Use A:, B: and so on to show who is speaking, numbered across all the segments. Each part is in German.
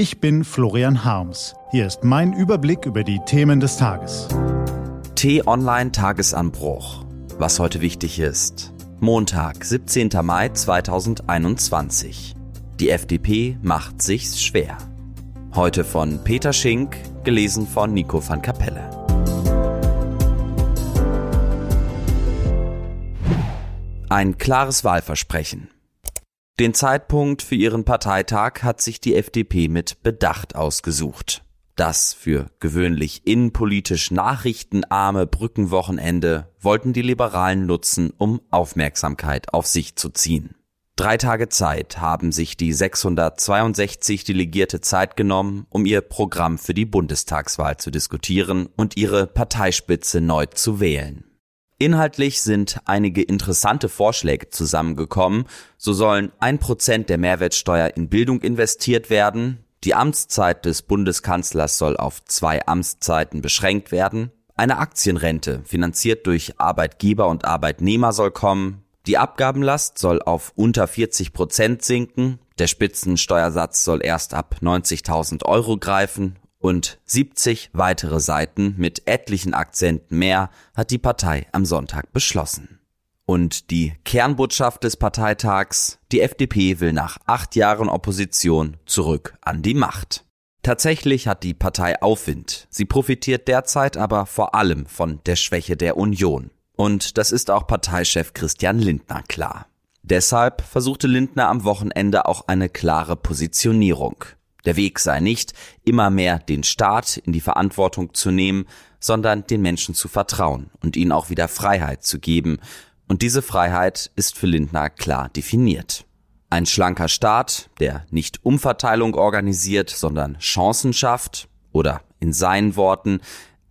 A: Ich bin Florian Harms. Hier ist mein Überblick über die Themen des Tages.
B: T-Online Tagesanbruch. Was heute wichtig ist. Montag, 17. Mai 2021. Die FDP macht sich's schwer. Heute von Peter Schink, gelesen von Nico van Kapelle. Ein klares Wahlversprechen. Den Zeitpunkt für ihren Parteitag hat sich die FDP mit Bedacht ausgesucht. Das für gewöhnlich innenpolitisch nachrichtenarme Brückenwochenende wollten die Liberalen nutzen, um Aufmerksamkeit auf sich zu ziehen. Drei Tage Zeit haben sich die 662 Delegierte Zeit genommen, um ihr Programm für die Bundestagswahl zu diskutieren und ihre Parteispitze neu zu wählen. Inhaltlich sind einige interessante Vorschläge zusammengekommen. So sollen ein Prozent der Mehrwertsteuer in Bildung investiert werden. Die Amtszeit des Bundeskanzlers soll auf zwei Amtszeiten beschränkt werden. Eine Aktienrente, finanziert durch Arbeitgeber und Arbeitnehmer, soll kommen. Die Abgabenlast soll auf unter 40 Prozent sinken. Der Spitzensteuersatz soll erst ab 90.000 Euro greifen und 70 weitere Seiten mit etlichen Akzenten mehr hat die Partei am Sonntag beschlossen. Und die Kernbotschaft des Parteitags, die FDP will nach acht Jahren Opposition zurück an die Macht. Tatsächlich hat die Partei Aufwind. Sie profitiert derzeit aber vor allem von der Schwäche der Union. Und das ist auch Parteichef Christian Lindner klar. Deshalb versuchte Lindner am Wochenende auch eine klare Positionierung. Der Weg sei nicht, immer mehr den Staat in die Verantwortung zu nehmen, sondern den Menschen zu vertrauen und ihnen auch wieder Freiheit zu geben. Und diese Freiheit ist für Lindner klar definiert. Ein schlanker Staat, der nicht Umverteilung organisiert, sondern Chancen schafft, oder in seinen Worten,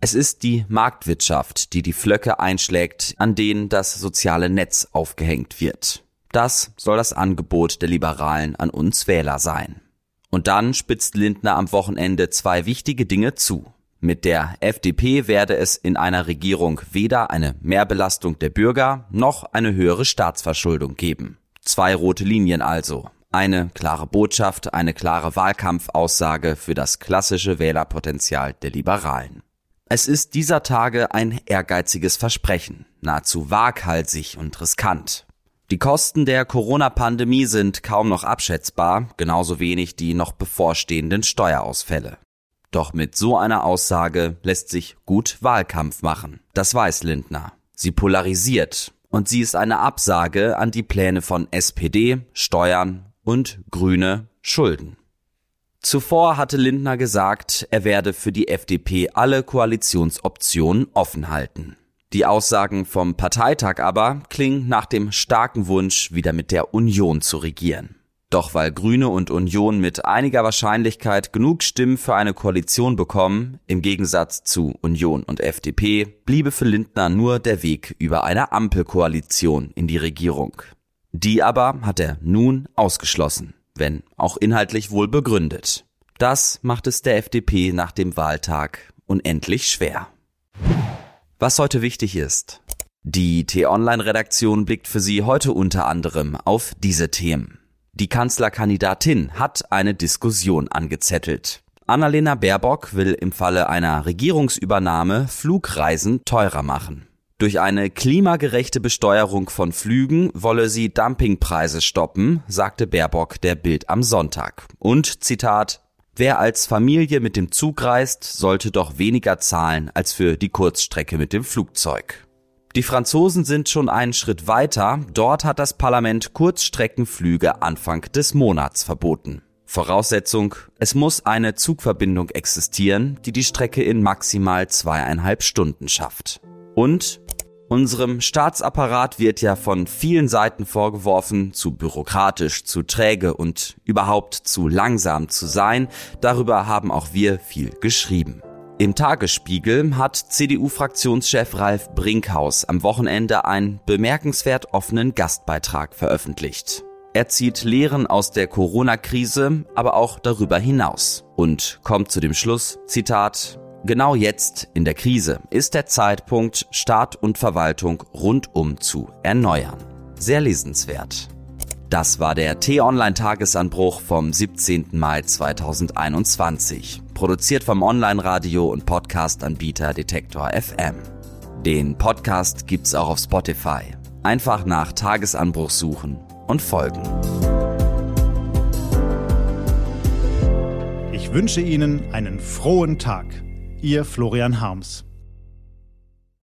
B: es ist die Marktwirtschaft, die die Flöcke einschlägt, an denen das soziale Netz aufgehängt wird. Das soll das Angebot der Liberalen an uns Wähler sein. Und dann spitzt Lindner am Wochenende zwei wichtige Dinge zu. Mit der FDP werde es in einer Regierung weder eine Mehrbelastung der Bürger noch eine höhere Staatsverschuldung geben. Zwei rote Linien also. Eine klare Botschaft, eine klare Wahlkampfaussage für das klassische Wählerpotenzial der Liberalen. Es ist dieser Tage ein ehrgeiziges Versprechen, nahezu waghalsig und riskant. Die Kosten der Corona-Pandemie sind kaum noch abschätzbar, genauso wenig die noch bevorstehenden Steuerausfälle. Doch mit so einer Aussage lässt sich gut Wahlkampf machen. Das weiß Lindner. Sie polarisiert und sie ist eine Absage an die Pläne von SPD, Steuern und Grüne Schulden. Zuvor hatte Lindner gesagt, er werde für die FDP alle Koalitionsoptionen offen halten. Die Aussagen vom Parteitag aber klingen nach dem starken Wunsch, wieder mit der Union zu regieren. Doch weil Grüne und Union mit einiger Wahrscheinlichkeit genug Stimmen für eine Koalition bekommen, im Gegensatz zu Union und FDP, bliebe für Lindner nur der Weg über eine Ampelkoalition in die Regierung. Die aber hat er nun ausgeschlossen, wenn auch inhaltlich wohl begründet. Das macht es der FDP nach dem Wahltag unendlich schwer. Was heute wichtig ist. Die T-Online-Redaktion blickt für Sie heute unter anderem auf diese Themen. Die Kanzlerkandidatin hat eine Diskussion angezettelt. Annalena Baerbock will im Falle einer Regierungsübernahme Flugreisen teurer machen. Durch eine klimagerechte Besteuerung von Flügen wolle sie Dumpingpreise stoppen, sagte Baerbock der Bild am Sonntag. Und Zitat Wer als Familie mit dem Zug reist, sollte doch weniger zahlen als für die Kurzstrecke mit dem Flugzeug. Die Franzosen sind schon einen Schritt weiter. Dort hat das Parlament Kurzstreckenflüge Anfang des Monats verboten. Voraussetzung, es muss eine Zugverbindung existieren, die die Strecke in maximal zweieinhalb Stunden schafft. Und Unserem Staatsapparat wird ja von vielen Seiten vorgeworfen, zu bürokratisch, zu träge und überhaupt zu langsam zu sein. Darüber haben auch wir viel geschrieben. Im Tagesspiegel hat CDU-Fraktionschef Ralf Brinkhaus am Wochenende einen bemerkenswert offenen Gastbeitrag veröffentlicht. Er zieht Lehren aus der Corona-Krise, aber auch darüber hinaus und kommt zu dem Schluss, Zitat, Genau jetzt, in der Krise, ist der Zeitpunkt, Staat und Verwaltung rundum zu erneuern. Sehr lesenswert. Das war der T-Online-Tagesanbruch vom 17. Mai 2021. Produziert vom Online-Radio und Podcast-Anbieter Detektor FM. Den Podcast gibt's auch auf Spotify. Einfach nach Tagesanbruch suchen und folgen.
A: Ich wünsche Ihnen einen frohen Tag. Ihr Florian Harms.